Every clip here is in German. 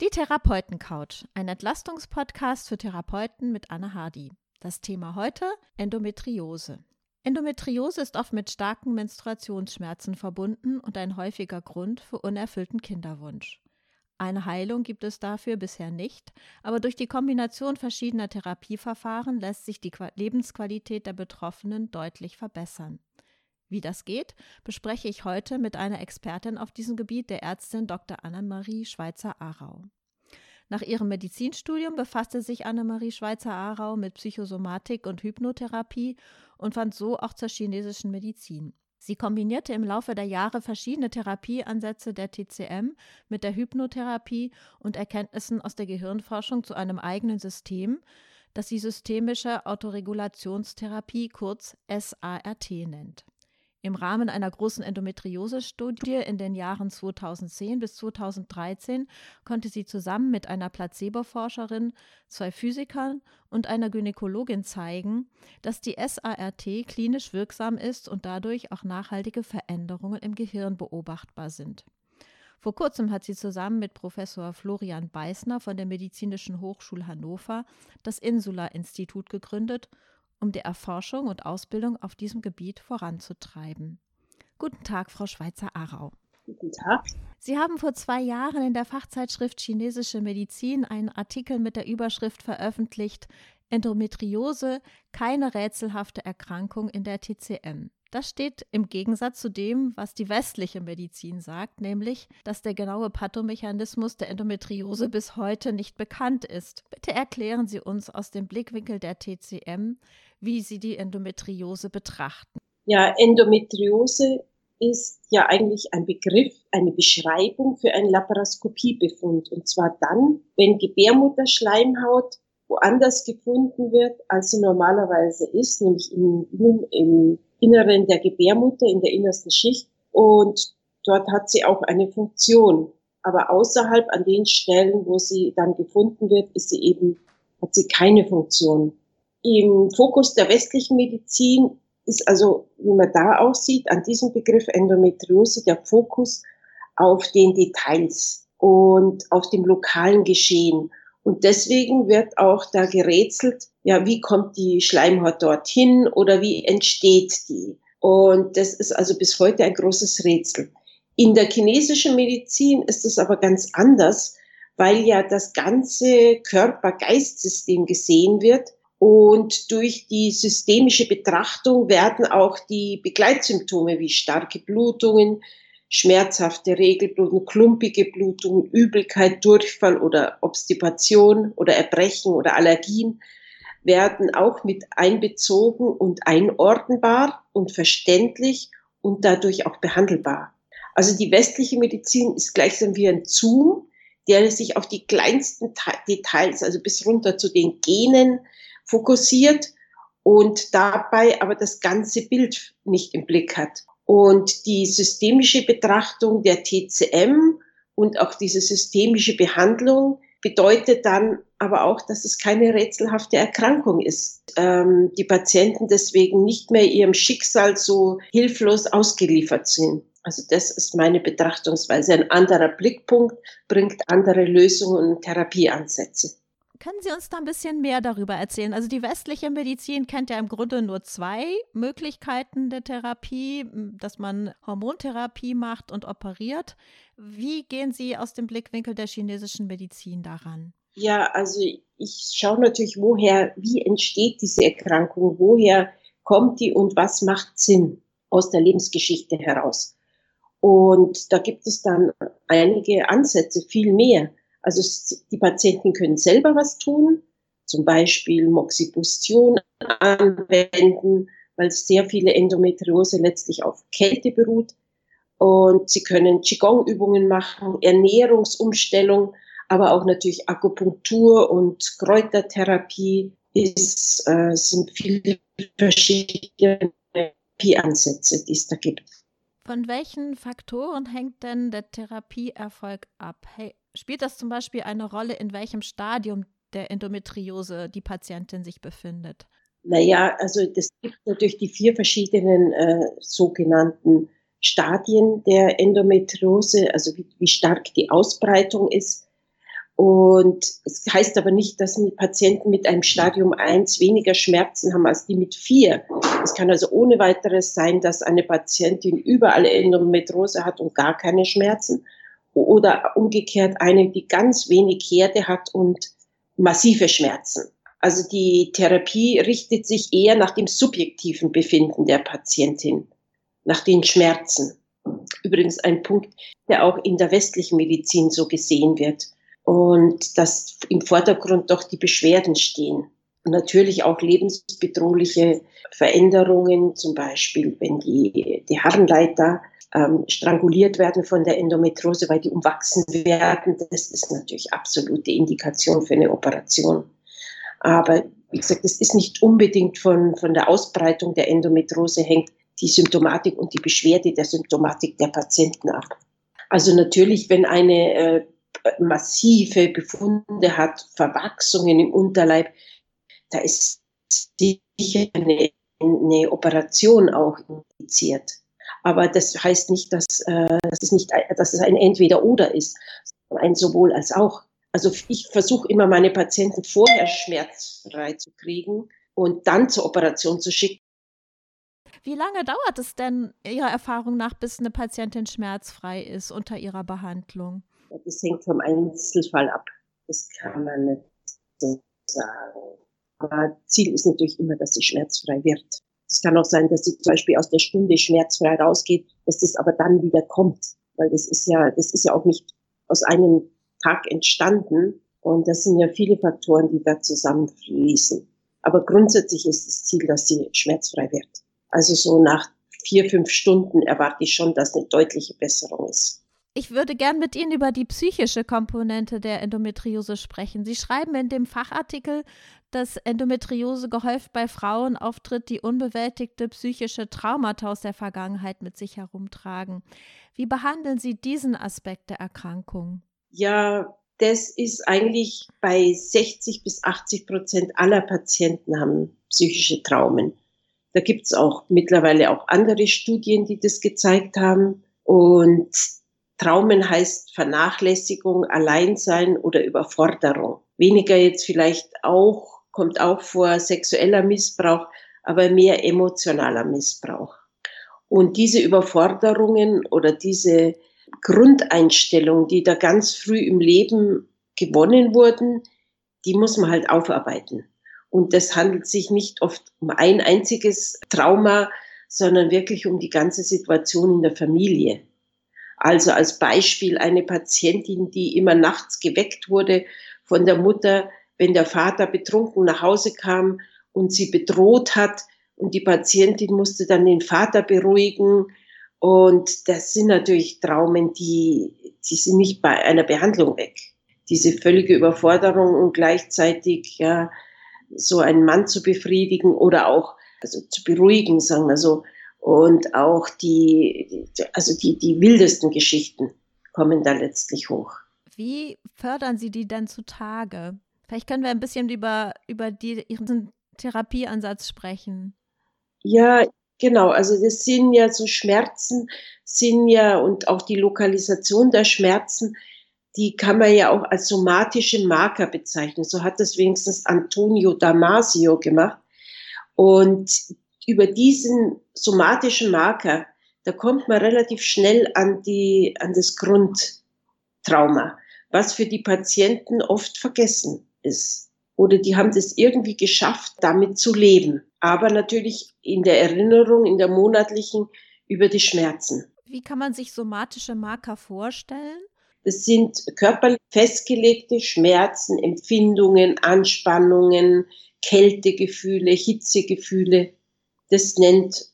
Die Therapeutencouch, ein Entlastungspodcast für Therapeuten mit Anne Hardy. Das Thema heute Endometriose. Endometriose ist oft mit starken Menstruationsschmerzen verbunden und ein häufiger Grund für unerfüllten Kinderwunsch. Eine Heilung gibt es dafür bisher nicht, aber durch die Kombination verschiedener Therapieverfahren lässt sich die Lebensqualität der Betroffenen deutlich verbessern. Wie das geht, bespreche ich heute mit einer Expertin auf diesem Gebiet, der Ärztin Dr. Annemarie Schweizer-Arau. Nach ihrem Medizinstudium befasste sich Annemarie Schweizer-Arau mit Psychosomatik und Hypnotherapie und fand so auch zur chinesischen Medizin. Sie kombinierte im Laufe der Jahre verschiedene Therapieansätze der TCM mit der Hypnotherapie und Erkenntnissen aus der Gehirnforschung zu einem eigenen System, das sie systemische Autoregulationstherapie kurz SART nennt. Im Rahmen einer großen Endometriose-Studie in den Jahren 2010 bis 2013 konnte sie zusammen mit einer Placebo-Forscherin, zwei Physikern und einer Gynäkologin zeigen, dass die SART klinisch wirksam ist und dadurch auch nachhaltige Veränderungen im Gehirn beobachtbar sind. Vor kurzem hat sie zusammen mit Professor Florian Beißner von der Medizinischen Hochschule Hannover das Insula-Institut gegründet um die Erforschung und Ausbildung auf diesem Gebiet voranzutreiben. Guten Tag, Frau Schweizer-Arau. Guten Tag. Sie haben vor zwei Jahren in der Fachzeitschrift Chinesische Medizin einen Artikel mit der Überschrift veröffentlicht Endometriose, keine rätselhafte Erkrankung in der TCM. Das steht im Gegensatz zu dem, was die westliche Medizin sagt, nämlich, dass der genaue Pathomechanismus der Endometriose bis heute nicht bekannt ist. Bitte erklären Sie uns aus dem Blickwinkel der TCM, wie Sie die Endometriose betrachten. Ja, Endometriose ist ja eigentlich ein Begriff, eine Beschreibung für einen Laparoskopiebefund. Und zwar dann, wenn Gebärmutterschleimhaut woanders gefunden wird, als sie normalerweise ist, nämlich im, im Inneren der Gebärmutter, in der innersten Schicht. Und dort hat sie auch eine Funktion. Aber außerhalb an den Stellen, wo sie dann gefunden wird, ist sie eben, hat sie keine Funktion. Im Fokus der westlichen Medizin ist also, wie man da auch sieht, an diesem Begriff Endometriose der Fokus auf den Details und auf dem lokalen Geschehen. Und deswegen wird auch da gerätselt, ja, wie kommt die Schleimhaut dorthin oder wie entsteht die? Und das ist also bis heute ein großes Rätsel. In der chinesischen Medizin ist es aber ganz anders, weil ja das ganze Körper-Geist-System gesehen wird und durch die systemische Betrachtung werden auch die Begleitsymptome wie starke Blutungen, schmerzhafte Regelblutung, klumpige Blutung, Übelkeit, Durchfall oder Obstipation oder Erbrechen oder Allergien werden auch mit einbezogen und einordnbar und verständlich und dadurch auch behandelbar. Also die westliche Medizin ist gleichsam wie ein Zoom, der sich auf die kleinsten Details, also bis runter zu den Genen fokussiert und dabei aber das ganze Bild nicht im Blick hat. Und die systemische Betrachtung der TCM und auch diese systemische Behandlung bedeutet dann aber auch, dass es keine rätselhafte Erkrankung ist. Ähm, die Patienten deswegen nicht mehr ihrem Schicksal so hilflos ausgeliefert sind. Also das ist meine Betrachtungsweise. Ein anderer Blickpunkt bringt andere Lösungen und Therapieansätze. Können Sie uns da ein bisschen mehr darüber erzählen? Also die westliche Medizin kennt ja im Grunde nur zwei Möglichkeiten der Therapie, dass man Hormontherapie macht und operiert. Wie gehen Sie aus dem Blickwinkel der chinesischen Medizin daran? Ja, also ich schaue natürlich, woher, wie entsteht diese Erkrankung, woher kommt die und was macht Sinn aus der Lebensgeschichte heraus. Und da gibt es dann einige Ansätze, viel mehr. Also die Patienten können selber was tun, zum Beispiel Moxibustion anwenden, weil sehr viele Endometriose letztlich auf Kälte beruht. Und sie können Qigong-Übungen machen, Ernährungsumstellung, aber auch natürlich Akupunktur und Kräutertherapie ist, äh, sind viele verschiedene Therapieansätze, die es da gibt. Von welchen Faktoren hängt denn der Therapieerfolg ab? Spielt das zum Beispiel eine Rolle, in welchem Stadium der Endometriose die Patientin sich befindet? Naja, also das gibt natürlich die vier verschiedenen äh, sogenannten Stadien der Endometriose, also wie, wie stark die Ausbreitung ist. Und es heißt aber nicht, dass Patienten mit einem Stadium 1 weniger Schmerzen haben als die mit 4. Es kann also ohne weiteres sein, dass eine Patientin überall Endometriose hat und gar keine Schmerzen. Oder umgekehrt eine, die ganz wenig Herde hat und massive Schmerzen. Also die Therapie richtet sich eher nach dem subjektiven Befinden der Patientin, nach den Schmerzen. Übrigens ein Punkt, der auch in der westlichen Medizin so gesehen wird und dass im Vordergrund doch die Beschwerden stehen. Und natürlich auch lebensbedrohliche Veränderungen, zum Beispiel wenn die, die Harnleiter ähm, stranguliert werden von der Endometriose, weil die umwachsen werden. Das ist natürlich absolute Indikation für eine Operation. Aber wie gesagt, es ist nicht unbedingt von, von der Ausbreitung der Endometriose hängt die Symptomatik und die Beschwerde der Symptomatik der Patienten ab. Also natürlich, wenn eine äh, massive Befunde hat, Verwachsungen im Unterleib, da ist sicher eine, eine Operation auch indiziert. Aber das heißt nicht, dass, äh, dass, es nicht, dass es ein Entweder-Oder ist, ein sowohl als auch. Also ich versuche immer meine Patienten vorher schmerzfrei zu kriegen und dann zur Operation zu schicken. Wie lange dauert es denn Ihrer Erfahrung nach, bis eine Patientin schmerzfrei ist unter ihrer Behandlung? Das hängt vom Einzelfall ab. Das kann man nicht so sagen. Aber Ziel ist natürlich immer, dass sie schmerzfrei wird. Es kann auch sein, dass sie zum Beispiel aus der Stunde schmerzfrei rausgeht, dass das aber dann wieder kommt. Weil das ist ja, das ist ja auch nicht aus einem Tag entstanden. Und das sind ja viele Faktoren, die da zusammenfließen. Aber grundsätzlich ist das Ziel, dass sie schmerzfrei wird. Also so nach vier, fünf Stunden erwarte ich schon, dass eine deutliche Besserung ist. Ich würde gern mit Ihnen über die psychische Komponente der Endometriose sprechen. Sie schreiben in dem Fachartikel, dass Endometriose gehäuft bei Frauen auftritt, die unbewältigte psychische Traumata aus der Vergangenheit mit sich herumtragen. Wie behandeln Sie diesen Aspekt der Erkrankung? Ja, das ist eigentlich bei 60 bis 80 Prozent aller Patienten haben psychische Traumen. Da gibt es auch mittlerweile auch andere Studien, die das gezeigt haben. Und Traumen heißt Vernachlässigung, Alleinsein oder Überforderung. Weniger jetzt vielleicht auch, kommt auch vor sexueller Missbrauch, aber mehr emotionaler Missbrauch. Und diese Überforderungen oder diese Grundeinstellungen, die da ganz früh im Leben gewonnen wurden, die muss man halt aufarbeiten. Und das handelt sich nicht oft um ein einziges Trauma, sondern wirklich um die ganze Situation in der Familie. Also als Beispiel eine Patientin, die immer nachts geweckt wurde von der Mutter, wenn der Vater betrunken nach Hause kam und sie bedroht hat und die Patientin musste dann den Vater beruhigen. Und das sind natürlich Traumen, die, die sind nicht bei einer Behandlung weg. Diese völlige Überforderung und gleichzeitig ja, so einen Mann zu befriedigen oder auch also zu beruhigen, sagen wir so, und auch die, also die, die wildesten Geschichten kommen da letztlich hoch. Wie fördern Sie die denn zutage? Vielleicht können wir ein bisschen über, über die, Ihren Therapieansatz sprechen. Ja, genau. Also das sind ja so Schmerzen, sind ja und auch die Lokalisation der Schmerzen, die kann man ja auch als somatische Marker bezeichnen. So hat das wenigstens Antonio Damasio gemacht. Und über diesen somatischen Marker, da kommt man relativ schnell an die, an das Grundtrauma, was für die Patienten oft vergessen ist. Oder die haben das irgendwie geschafft, damit zu leben. Aber natürlich in der Erinnerung, in der monatlichen, über die Schmerzen. Wie kann man sich somatische Marker vorstellen? Das sind körperlich festgelegte Schmerzen, Empfindungen, Anspannungen, Kältegefühle, Hitzegefühle, das nennt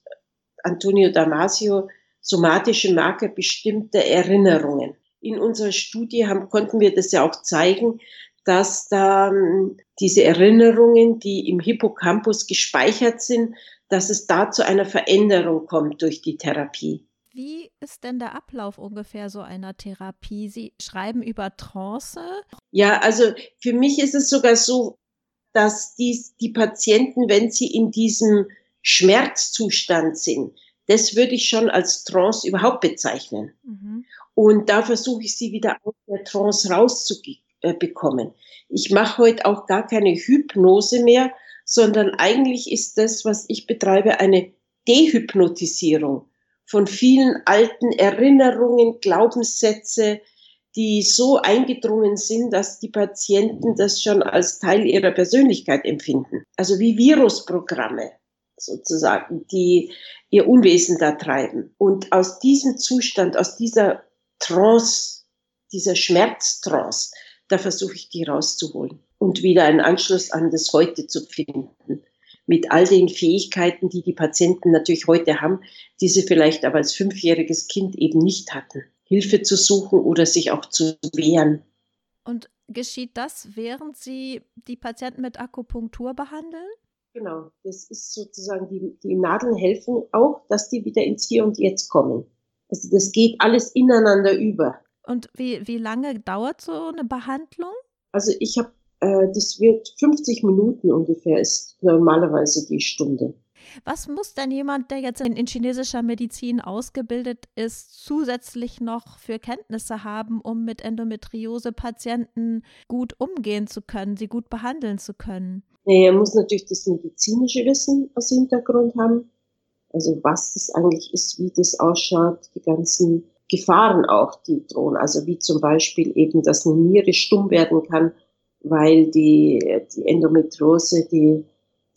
Antonio Damasio somatische Marker bestimmter Erinnerungen. In unserer Studie haben, konnten wir das ja auch zeigen, dass da hm, diese Erinnerungen, die im Hippocampus gespeichert sind, dass es da zu einer Veränderung kommt durch die Therapie. Wie ist denn der Ablauf ungefähr so einer Therapie? Sie schreiben über Trance? Ja, also für mich ist es sogar so, dass dies, die Patienten, wenn sie in diesem Schmerzzustand sind, das würde ich schon als Trance überhaupt bezeichnen. Mhm. Und da versuche ich sie wieder aus der Trance rauszukriegen. Äh, bekommen. Ich mache heute auch gar keine Hypnose mehr, sondern eigentlich ist das, was ich betreibe, eine Dehypnotisierung von vielen alten Erinnerungen, Glaubenssätze, die so eingedrungen sind, dass die Patienten das schon als Teil ihrer Persönlichkeit empfinden. Also wie Virusprogramme sozusagen, die ihr Unwesen da treiben. Und aus diesem Zustand, aus dieser Trance, dieser Schmerztrance, da versuche ich die rauszuholen und wieder einen Anschluss an das Heute zu finden. Mit all den Fähigkeiten, die die Patienten natürlich heute haben, die sie vielleicht aber als fünfjähriges Kind eben nicht hatten. Hilfe zu suchen oder sich auch zu wehren. Und geschieht das, während Sie die Patienten mit Akupunktur behandeln? Genau, das ist sozusagen, die, die Nadeln helfen auch, dass die wieder ins Hier und Jetzt kommen. Also das geht alles ineinander über. Und wie, wie lange dauert so eine Behandlung? Also ich habe, äh, das wird 50 Minuten ungefähr, ist normalerweise die Stunde. Was muss denn jemand, der jetzt in, in, chinesischer Medizin ausgebildet ist, zusätzlich noch für Kenntnisse haben, um mit Endometriose-Patienten gut umgehen zu können, sie gut behandeln zu können? er muss natürlich das medizinische Wissen aus Hintergrund haben. Also was das eigentlich ist, wie das ausschaut, die ganzen Gefahren auch, die drohen. Also wie zum Beispiel eben, dass eine Niere stumm werden kann, weil die, die Endometriose die,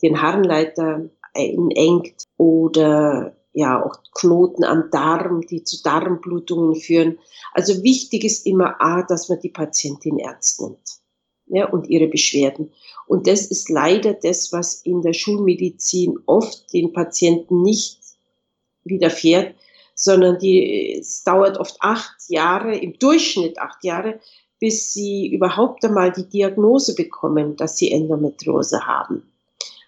den Harnleiter engt oder ja auch Knoten am Darm, die zu Darmblutungen führen. Also wichtig ist immer A, dass man die Patientin ernst nimmt ja, und ihre Beschwerden. Und das ist leider das, was in der Schulmedizin oft den Patienten nicht widerfährt, sondern die, es dauert oft acht Jahre, im Durchschnitt acht Jahre, bis sie überhaupt einmal die Diagnose bekommen, dass sie Endometriose haben.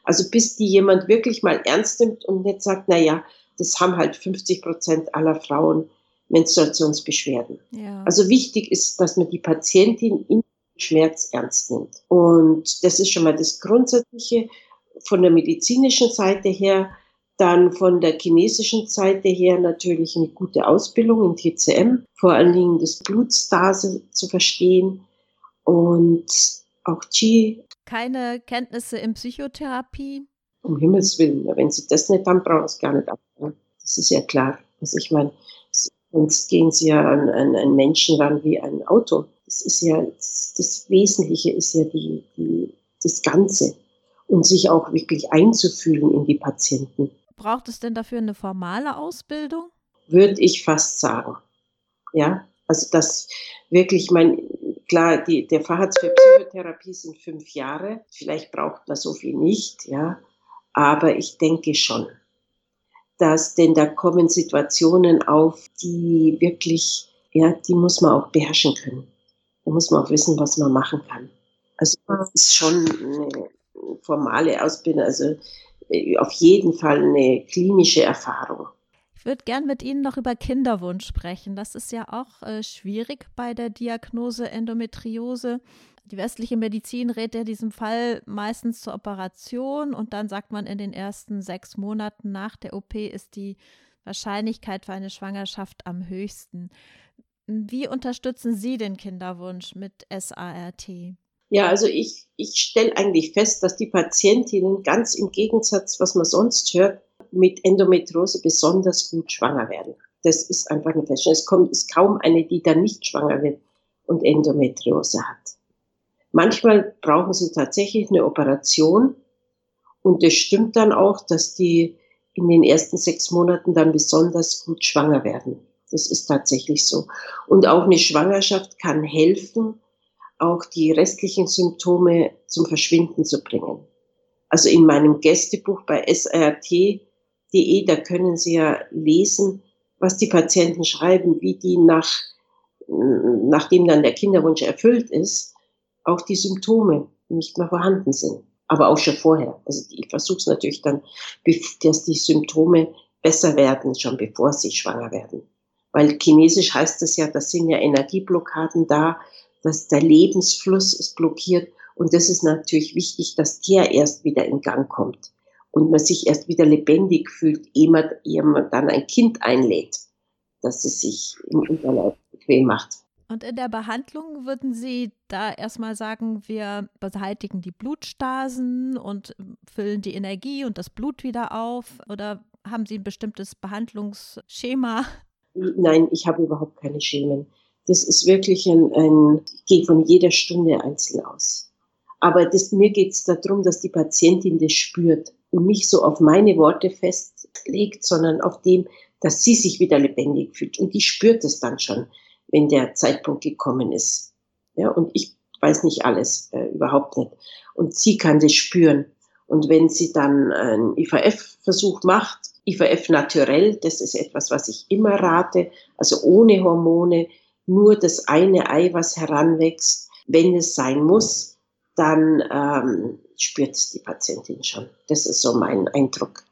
Also bis die jemand wirklich mal ernst nimmt und nicht sagt, na ja, das haben halt 50 Prozent aller Frauen Menstruationsbeschwerden. Ja. Also wichtig ist, dass man die Patientin in Schmerz ernst nimmt. Und das ist schon mal das Grundsätzliche von der medizinischen Seite her. Dann von der chinesischen Seite her natürlich eine gute Ausbildung in TCM, vor allen Dingen das Blutstase zu verstehen und auch Qi. Keine Kenntnisse in Psychotherapie? Um Himmels Willen, wenn Sie das nicht haben, brauchen Sie gar nicht ab. Das ist ja klar. Also ich meine, sonst gehen Sie ja an, an einen Menschen ran wie ein Auto das ist ja, das Wesentliche ist ja die, die, das Ganze und sich auch wirklich einzufühlen in die Patienten. Braucht es denn dafür eine formale Ausbildung? Würde ich fast sagen. Ja, also das wirklich, mein, klar, die, der Facharzt für Psychotherapie sind fünf Jahre. Vielleicht braucht man so viel nicht, ja. Aber ich denke schon, dass, denn da kommen Situationen auf, die wirklich, ja, die muss man auch beherrschen können. Da muss man auch wissen, was man machen kann. Also das ist schon eine formale Ausbildung, also auf jeden Fall eine klinische Erfahrung. Ich würde gern mit Ihnen noch über Kinderwunsch sprechen. Das ist ja auch äh, schwierig bei der Diagnose Endometriose. Die westliche Medizin rät in diesem Fall meistens zur Operation und dann sagt man, in den ersten sechs Monaten nach der OP ist die Wahrscheinlichkeit für eine Schwangerschaft am höchsten. Wie unterstützen Sie den Kinderwunsch mit SART? Ja, also ich, ich stelle eigentlich fest, dass die Patientinnen ganz im Gegensatz, was man sonst hört, mit Endometriose besonders gut schwanger werden. Das ist einfach eine Feststellung. Es kommt ist kaum eine, die dann nicht schwanger wird und Endometriose hat. Manchmal brauchen sie tatsächlich eine Operation und es stimmt dann auch, dass die in den ersten sechs Monaten dann besonders gut schwanger werden. Das ist tatsächlich so. Und auch eine Schwangerschaft kann helfen, auch die restlichen Symptome zum Verschwinden zu bringen. Also in meinem Gästebuch bei srt.de, da können Sie ja lesen, was die Patienten schreiben, wie die nach, nachdem dann der Kinderwunsch erfüllt ist, auch die Symptome nicht mehr vorhanden sind. Aber auch schon vorher. Also ich versuche es natürlich dann, dass die Symptome besser werden, schon bevor sie schwanger werden. Weil chinesisch heißt es ja, das sind ja Energieblockaden da, dass der Lebensfluss ist blockiert. Und das ist natürlich wichtig, dass der erst wieder in Gang kommt und man sich erst wieder lebendig fühlt, ehe man, ehe man dann ein Kind einlädt, dass es sich im Unterleib bequem macht. Und in der Behandlung würden Sie da erstmal sagen, wir beseitigen die Blutstasen und füllen die Energie und das Blut wieder auf? Oder haben Sie ein bestimmtes Behandlungsschema? Nein, ich habe überhaupt keine Schemen. Das ist wirklich ein, ein ich gehe von jeder Stunde einzeln aus. Aber das, mir geht es darum, dass die Patientin das spürt und nicht so auf meine Worte festlegt, sondern auf dem, dass sie sich wieder lebendig fühlt. Und die spürt es dann schon, wenn der Zeitpunkt gekommen ist. Ja, und ich weiß nicht alles, äh, überhaupt nicht. Und sie kann das spüren. Und wenn sie dann einen IVF-Versuch macht, IVF naturell, das ist etwas, was ich immer rate, also ohne Hormone, nur das eine Ei, was heranwächst, wenn es sein muss, dann ähm, spürt es die Patientin schon. Das ist so mein Eindruck.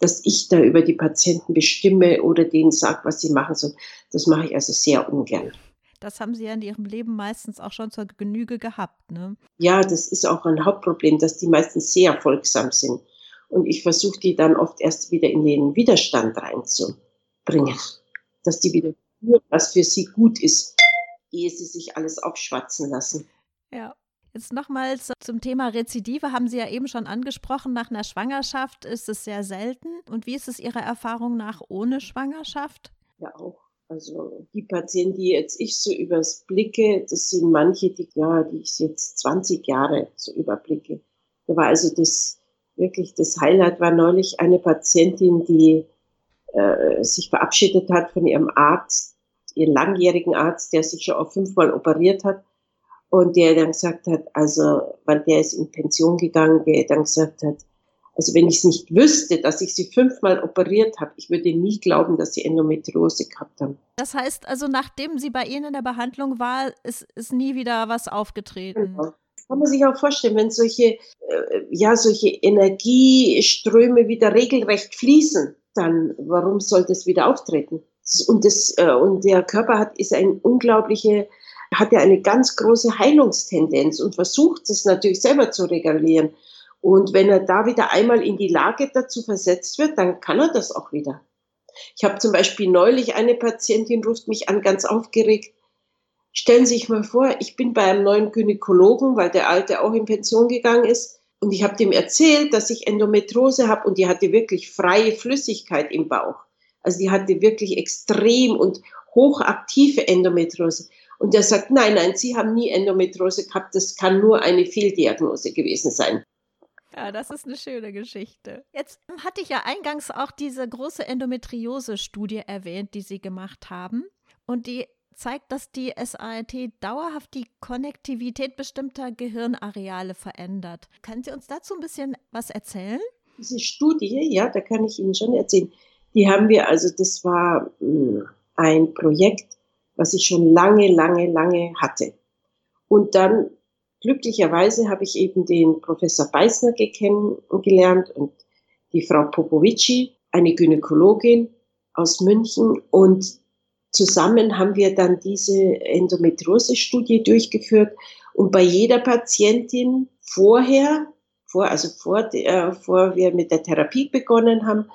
Dass ich da über die Patienten bestimme oder denen sage, was sie machen sollen, das mache ich also sehr ungern. Das haben Sie ja in Ihrem Leben meistens auch schon zur Genüge gehabt, ne? Ja, das ist auch ein Hauptproblem, dass die meistens sehr folgsam sind. Und ich versuche die dann oft erst wieder in den Widerstand reinzubringen. Dass die wieder spüren, was für sie gut ist, ehe sie sich alles aufschwatzen lassen. Ja. Jetzt nochmal zum Thema Rezidive, haben Sie ja eben schon angesprochen. Nach einer Schwangerschaft ist es sehr selten. Und wie ist es Ihrer Erfahrung nach ohne Schwangerschaft? Ja, auch. Also die Patienten, die jetzt ich so übers blicke, das sind manche, die, ja, die ich jetzt 20 Jahre so überblicke. Da war also das wirklich das Highlight war neulich eine Patientin, die äh, sich verabschiedet hat von ihrem Arzt, ihren langjährigen Arzt, der sich schon auch fünfmal operiert hat und der dann gesagt hat, also, weil der ist in Pension gegangen, der dann gesagt hat, also wenn ich es nicht wüsste, dass ich sie fünfmal operiert habe, ich würde nie glauben, dass sie Endometriose gehabt haben. Das heißt also, nachdem sie bei Ihnen in der Behandlung war, ist, ist nie wieder was aufgetreten. Genau. Das kann man sich auch vorstellen, wenn solche, äh, ja, solche Energieströme wieder regelrecht fließen, dann warum soll das wieder auftreten? Und, das, äh, und der Körper hat, ist ein unglaubliche hat er eine ganz große Heilungstendenz und versucht es natürlich selber zu regulieren. Und wenn er da wieder einmal in die Lage dazu versetzt wird, dann kann er das auch wieder. Ich habe zum Beispiel neulich eine Patientin ruft mich an, ganz aufgeregt. Stellen Sie sich mal vor, ich bin bei einem neuen Gynäkologen, weil der alte auch in Pension gegangen ist. Und ich habe dem erzählt, dass ich Endometrose habe und die hatte wirklich freie Flüssigkeit im Bauch. Also die hatte wirklich extrem und hochaktive Endometriose. Und der sagt, nein, nein, Sie haben nie Endometriose gehabt, das kann nur eine Fehldiagnose gewesen sein. Ja, das ist eine schöne Geschichte. Jetzt hatte ich ja eingangs auch diese große Endometriose-Studie erwähnt, die Sie gemacht haben. Und die zeigt, dass die SART dauerhaft die Konnektivität bestimmter Gehirnareale verändert. Können Sie uns dazu ein bisschen was erzählen? Diese Studie, ja, da kann ich Ihnen schon erzählen. Die haben wir, also das war hm, ein Projekt, was ich schon lange, lange, lange hatte. Und dann glücklicherweise habe ich eben den Professor Beißner kennengelernt und die Frau Popovici, eine Gynäkologin aus München. Und zusammen haben wir dann diese Endometriose-Studie durchgeführt. Und bei jeder Patientin vorher, vor, also vor, der, vor wir mit der Therapie begonnen haben,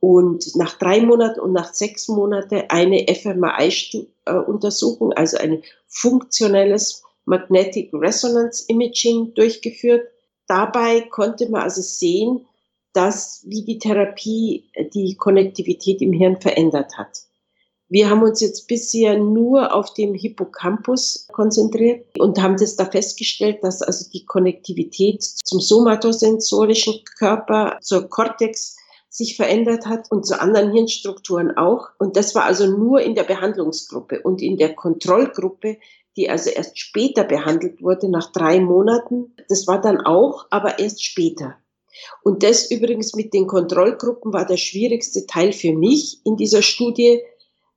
und nach drei Monaten und nach sechs Monaten eine fMRI-Untersuchung, also ein funktionelles Magnetic Resonance Imaging durchgeführt. Dabei konnte man also sehen, dass wie die Therapie die Konnektivität im Hirn verändert hat. Wir haben uns jetzt bisher nur auf dem Hippocampus konzentriert und haben das da festgestellt, dass also die Konnektivität zum somatosensorischen Körper, zur Cortex sich verändert hat und zu anderen Hirnstrukturen auch. Und das war also nur in der Behandlungsgruppe und in der Kontrollgruppe, die also erst später behandelt wurde, nach drei Monaten. Das war dann auch, aber erst später. Und das übrigens mit den Kontrollgruppen war der schwierigste Teil für mich in dieser Studie,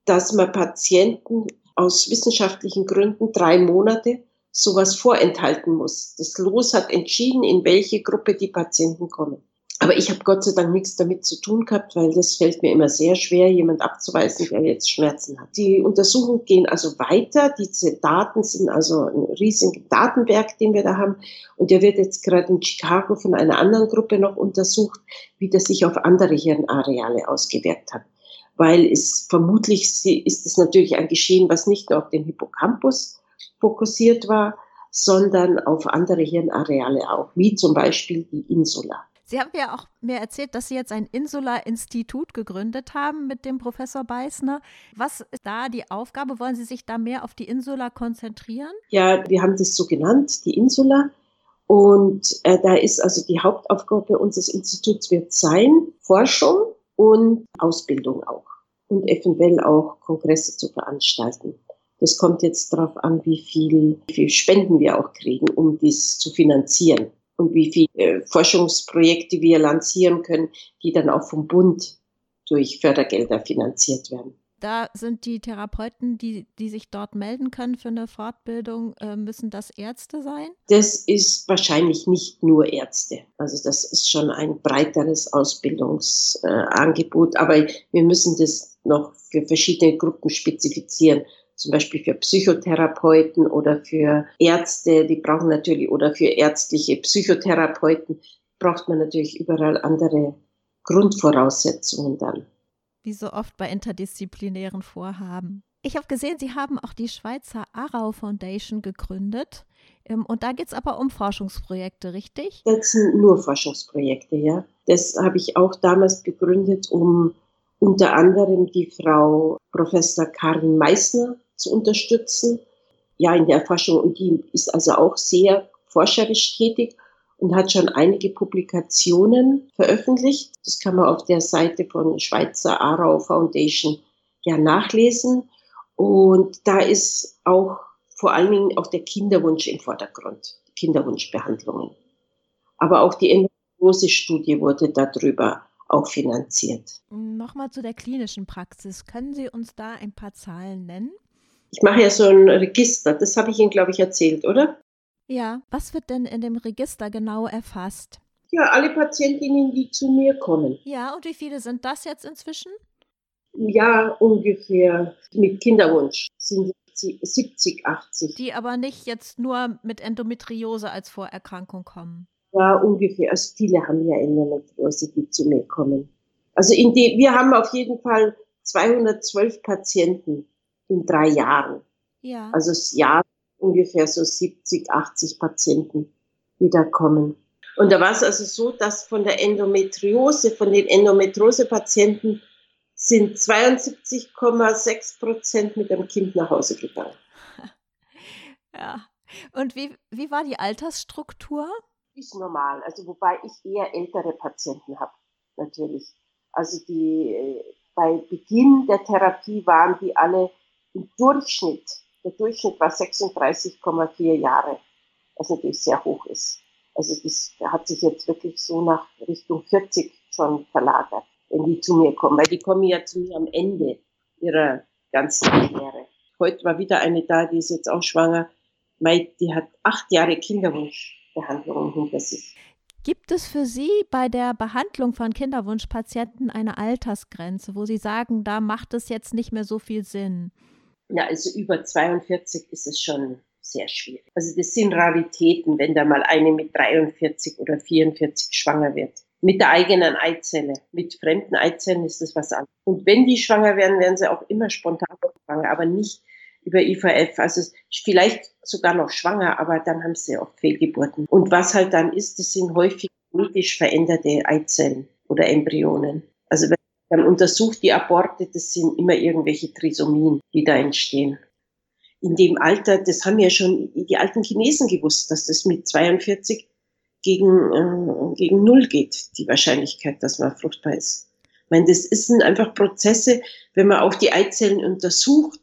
dass man Patienten aus wissenschaftlichen Gründen drei Monate sowas vorenthalten muss. Das Los hat entschieden, in welche Gruppe die Patienten kommen. Aber ich habe Gott sei Dank nichts damit zu tun gehabt, weil das fällt mir immer sehr schwer, jemand abzuweisen, der jetzt Schmerzen hat. Die Untersuchungen gehen also weiter. Diese Daten sind also ein riesiger Datenberg, den wir da haben. Und der wird jetzt gerade in Chicago von einer anderen Gruppe noch untersucht, wie das sich auf andere Hirnareale ausgewirkt hat. weil es vermutlich ist es natürlich ein Geschehen, was nicht nur auf den Hippocampus fokussiert war, sondern auf andere Hirnareale auch, wie zum Beispiel die Insula. Sie haben ja auch mir erzählt, dass Sie jetzt ein Insula-Institut gegründet haben mit dem Professor Beißner. Was ist da die Aufgabe? Wollen Sie sich da mehr auf die Insula konzentrieren? Ja, wir haben das so genannt, die Insula. Und äh, da ist also die Hauptaufgabe unseres Instituts wird sein, Forschung und Ausbildung auch. Und eventuell auch Kongresse zu veranstalten. Das kommt jetzt darauf an, wie viel, wie viel Spenden wir auch kriegen, um dies zu finanzieren und wie viele äh, Forschungsprojekte wir lancieren können, die dann auch vom Bund durch Fördergelder finanziert werden. Da sind die Therapeuten, die, die sich dort melden können für eine Fortbildung, äh, müssen das Ärzte sein? Das ist wahrscheinlich nicht nur Ärzte. Also das ist schon ein breiteres Ausbildungsangebot, aber wir müssen das noch für verschiedene Gruppen spezifizieren zum Beispiel für Psychotherapeuten oder für Ärzte, die brauchen natürlich, oder für ärztliche Psychotherapeuten braucht man natürlich überall andere Grundvoraussetzungen dann. Wie so oft bei interdisziplinären Vorhaben. Ich habe gesehen, Sie haben auch die Schweizer Arau Foundation gegründet. Ähm, und da geht es aber um Forschungsprojekte, richtig? Das sind nur Forschungsprojekte, ja. Das habe ich auch damals gegründet, um unter anderem die Frau Professor Karin Meissner zu unterstützen. Ja, in der Forschung. Und die ist also auch sehr forscherisch tätig und hat schon einige Publikationen veröffentlicht. Das kann man auf der Seite von Schweizer Arau Foundation ja nachlesen. Und da ist auch vor allen Dingen auch der Kinderwunsch im Vordergrund, Kinderwunschbehandlungen. Aber auch die Endometriose-Studie wurde darüber auch finanziert. Nochmal zu der klinischen Praxis. Können Sie uns da ein paar Zahlen nennen? Ich mache ja so ein Register, das habe ich Ihnen, glaube ich, erzählt, oder? Ja, was wird denn in dem Register genau erfasst? Ja, alle Patientinnen, die zu mir kommen. Ja, und wie viele sind das jetzt inzwischen? Ja, ungefähr mit Kinderwunsch sind 70, 80. Die aber nicht jetzt nur mit Endometriose als Vorerkrankung kommen. Ja, ungefähr. Also viele haben ja Endometriose, die zu mir kommen. Also in die, wir haben auf jeden Fall 212 Patienten in drei Jahren. Ja. Also das Jahr ungefähr so 70, 80 Patienten, die da kommen. Und da war es also so, dass von der Endometriose, von den Endometriose-Patienten sind 72,6 Prozent mit einem Kind nach Hause gegangen. Ja. Und wie, wie war die Altersstruktur? Ist normal. Also wobei ich eher ältere Patienten habe, natürlich. Also die äh, bei Beginn der Therapie waren die alle im Durchschnitt, der Durchschnitt war 36,4 Jahre, was natürlich sehr hoch ist. Also das hat sich jetzt wirklich so nach Richtung 40 schon verlagert, wenn die zu mir kommen, weil die kommen ja zu mir am Ende ihrer ganzen Karriere. Heute war wieder eine da, die ist jetzt auch schwanger. Die hat acht Jahre Kinderwunsch Behandlungen hinter sich. Gibt es für Sie bei der Behandlung von Kinderwunschpatienten eine Altersgrenze, wo Sie sagen, da macht es jetzt nicht mehr so viel Sinn? Ja, also über 42 ist es schon sehr schwierig. Also das sind Raritäten, wenn da mal eine mit 43 oder 44 schwanger wird. Mit der eigenen Eizelle. Mit fremden Eizellen ist das was anderes. Und wenn die schwanger werden, werden sie auch immer spontan schwanger, aber nicht über IVF, also vielleicht sogar noch schwanger, aber dann haben sie oft Fehlgeburten. Und was halt dann ist, das sind häufig genetisch veränderte Eizellen oder Embryonen. Also wenn man untersucht die Aborte, das sind immer irgendwelche Trisomien, die da entstehen. In dem Alter, das haben ja schon die alten Chinesen gewusst, dass das mit 42 gegen, äh, gegen Null geht, die Wahrscheinlichkeit, dass man fruchtbar ist. Ich meine, das sind einfach Prozesse, wenn man auch die Eizellen untersucht,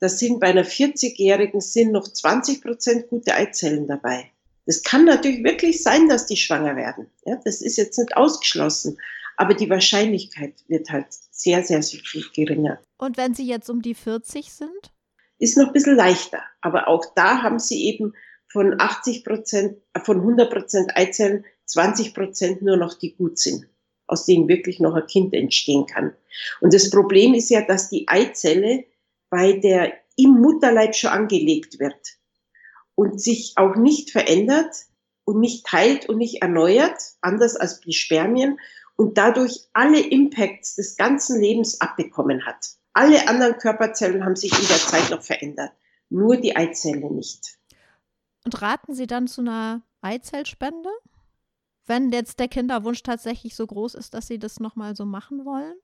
das sind bei einer 40-Jährigen sind noch 20 Prozent gute Eizellen dabei. Das kann natürlich wirklich sein, dass die schwanger werden. Ja, das ist jetzt nicht ausgeschlossen. Aber die Wahrscheinlichkeit wird halt sehr, sehr, sehr viel geringer. Und wenn Sie jetzt um die 40 sind? Ist noch ein bisschen leichter. Aber auch da haben Sie eben von 80 Prozent, von 100 Prozent Eizellen 20 Prozent nur noch, die gut sind, aus denen wirklich noch ein Kind entstehen kann. Und das Problem ist ja, dass die Eizelle bei der im Mutterleib schon angelegt wird und sich auch nicht verändert und nicht teilt und nicht erneuert, anders als die Spermien. und dadurch alle Impacts des ganzen Lebens abbekommen hat. Alle anderen Körperzellen haben sich in der Zeit noch verändert, nur die Eizelle nicht. Und raten Sie dann zu einer Eizellspende? Wenn jetzt der Kinderwunsch tatsächlich so groß ist, dass Sie das nochmal so machen wollen?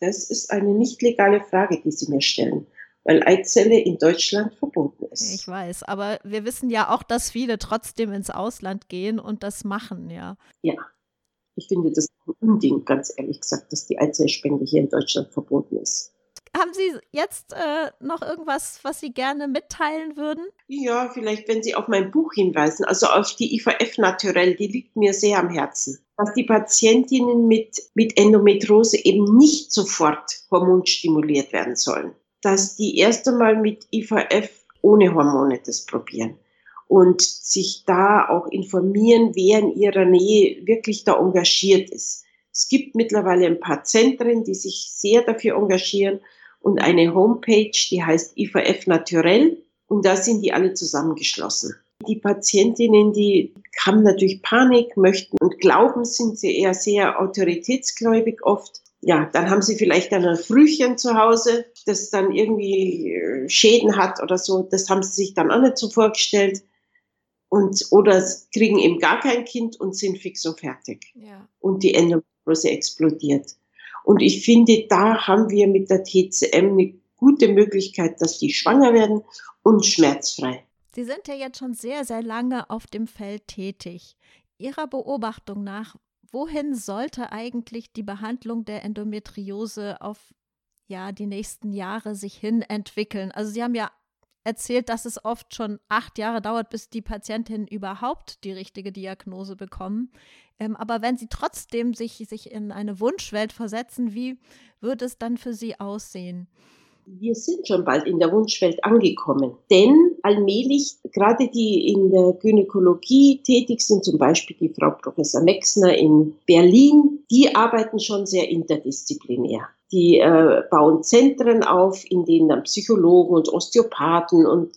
Das ist eine nicht legale Frage, die Sie mir stellen, weil Eizelle in Deutschland verboten ist. Ich weiß, aber wir wissen ja auch, dass viele trotzdem ins Ausland gehen und das machen, ja. Ja, ich finde das ein Unding, ganz ehrlich gesagt, dass die Eizellspende hier in Deutschland verboten ist. Haben Sie jetzt äh, noch irgendwas, was Sie gerne mitteilen würden? Ja, vielleicht, wenn Sie auf mein Buch hinweisen, also auf die IVF Naturell, die liegt mir sehr am Herzen. Dass die Patientinnen mit, mit Endometriose eben nicht sofort hormonstimuliert werden sollen. Dass die erst einmal mit IVF ohne Hormone das probieren und sich da auch informieren, wer in ihrer Nähe wirklich da engagiert ist. Es gibt mittlerweile ein paar Zentren, die sich sehr dafür engagieren und eine Homepage, die heißt IVF Naturell und da sind die alle zusammengeschlossen. Die Patientinnen, die haben natürlich Panik, möchten und glauben, sind sie eher sehr autoritätsgläubig oft. Ja, dann haben sie vielleicht ein Frühchen zu Hause, das dann irgendwie äh, Schäden hat oder so. Das haben sie sich dann auch nicht so vorgestellt. Und, oder kriegen eben gar kein Kind und sind fix und fertig. Ja. Und die Endometriose explodiert. Und ich finde, da haben wir mit der TCM eine gute Möglichkeit, dass die schwanger werden und schmerzfrei. Sie sind ja jetzt schon sehr, sehr lange auf dem Feld tätig. Ihrer Beobachtung nach, wohin sollte eigentlich die Behandlung der Endometriose auf ja, die nächsten Jahre sich hin entwickeln? Also Sie haben ja erzählt, dass es oft schon acht Jahre dauert, bis die Patientinnen überhaupt die richtige Diagnose bekommen. Ähm, aber wenn sie trotzdem sich, sich in eine Wunschwelt versetzen, wie würde es dann für sie aussehen? Wir sind schon bald in der Wunschwelt angekommen, denn allmählich, gerade die in der Gynäkologie tätig sind, zum Beispiel die Frau Professor Mexner in Berlin, die arbeiten schon sehr interdisziplinär. Die äh, bauen Zentren auf, in denen dann Psychologen und Osteopathen und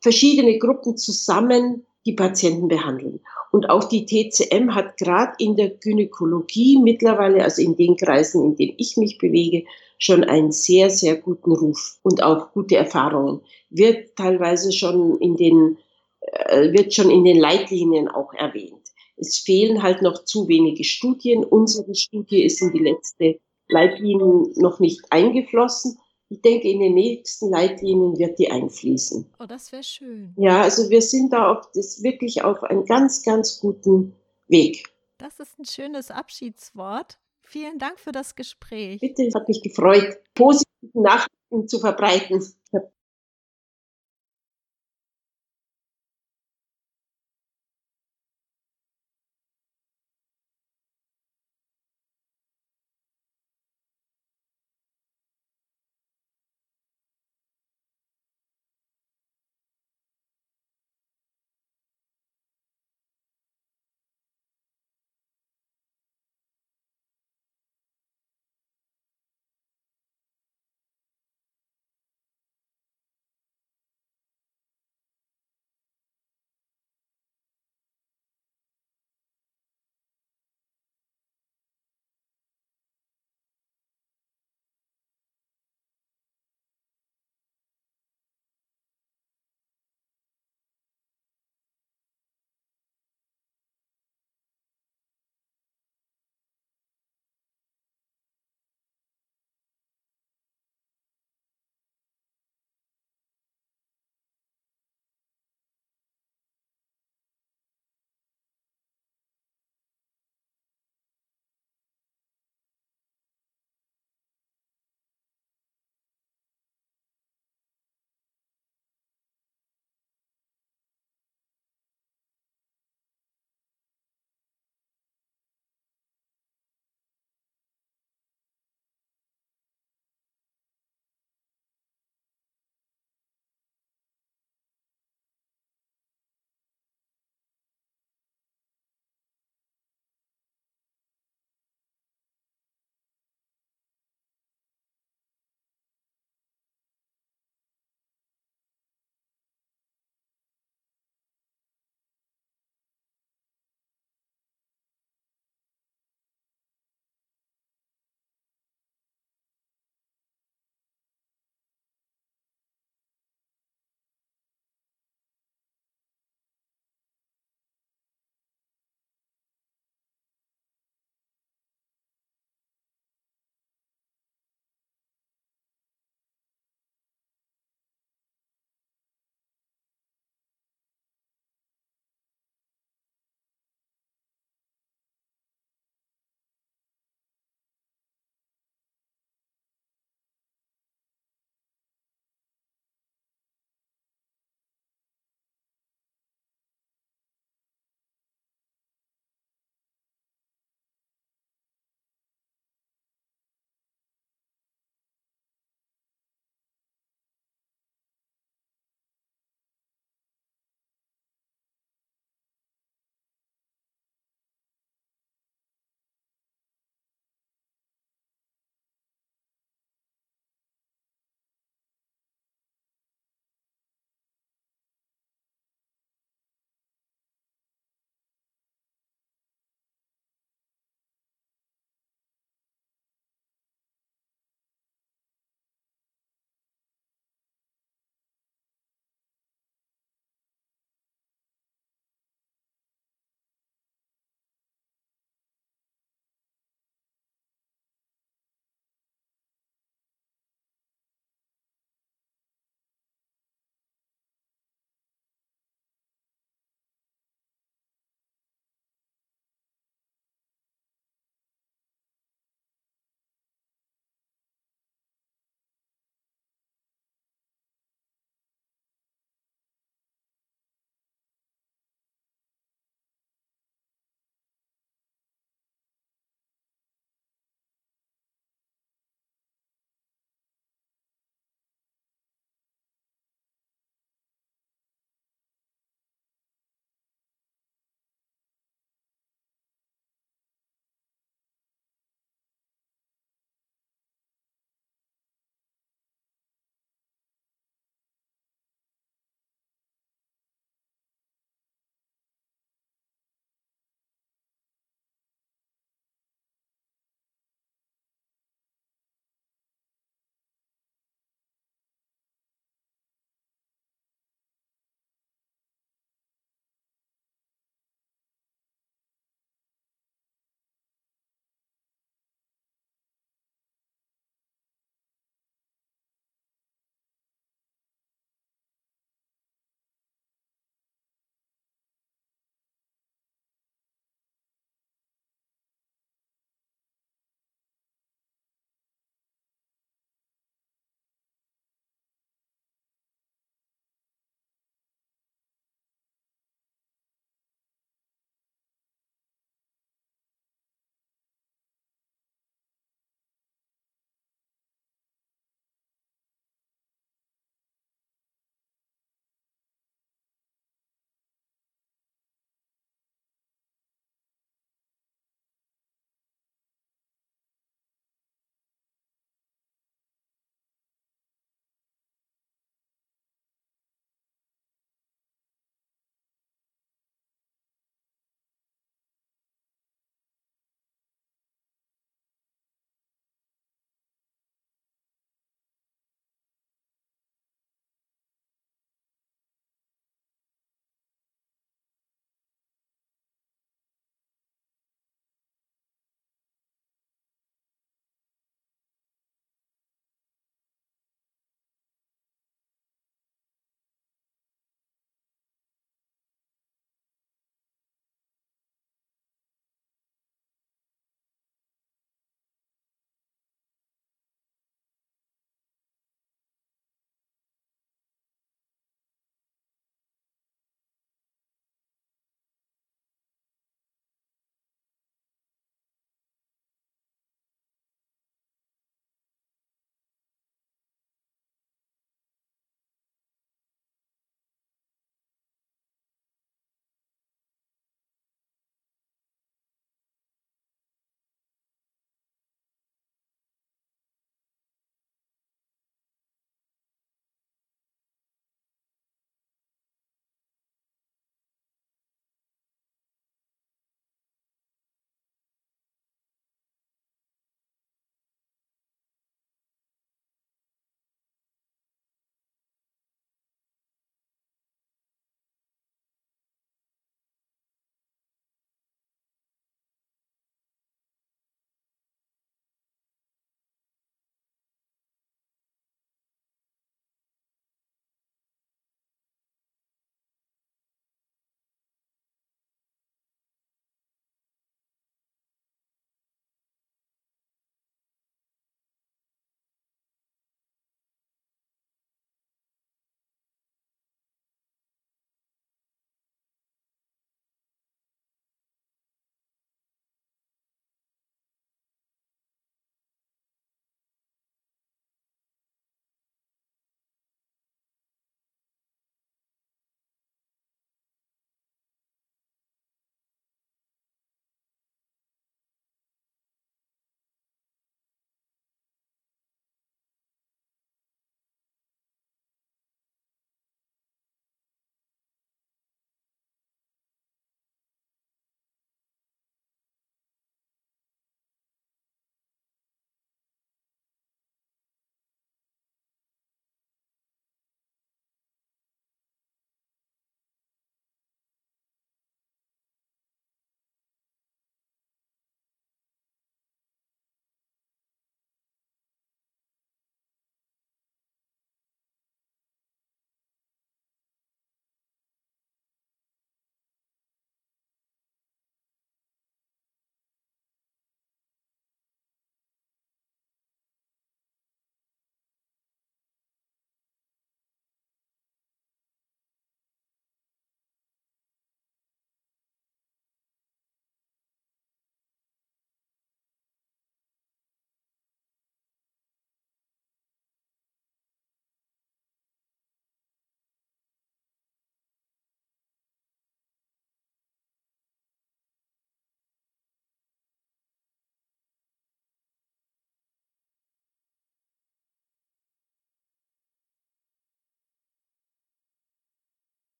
verschiedene Gruppen zusammen die Patienten behandeln. Und auch die TCM hat gerade in der Gynäkologie mittlerweile, also in den Kreisen, in denen ich mich bewege, schon einen sehr, sehr guten Ruf und auch gute Erfahrungen. Wird teilweise schon in den, äh, wird schon in den Leitlinien auch erwähnt. Es fehlen halt noch zu wenige Studien. Unsere Studie ist in die letzte Leitlinie noch nicht eingeflossen. Ich denke, in den nächsten Leitlinien wird die einfließen. Oh, das wäre schön. Ja, also wir sind da auf, das wirklich auf einem ganz, ganz guten Weg. Das ist ein schönes Abschiedswort. Vielen Dank für das Gespräch. Bitte, es hat mich gefreut, positive Nachrichten zu verbreiten.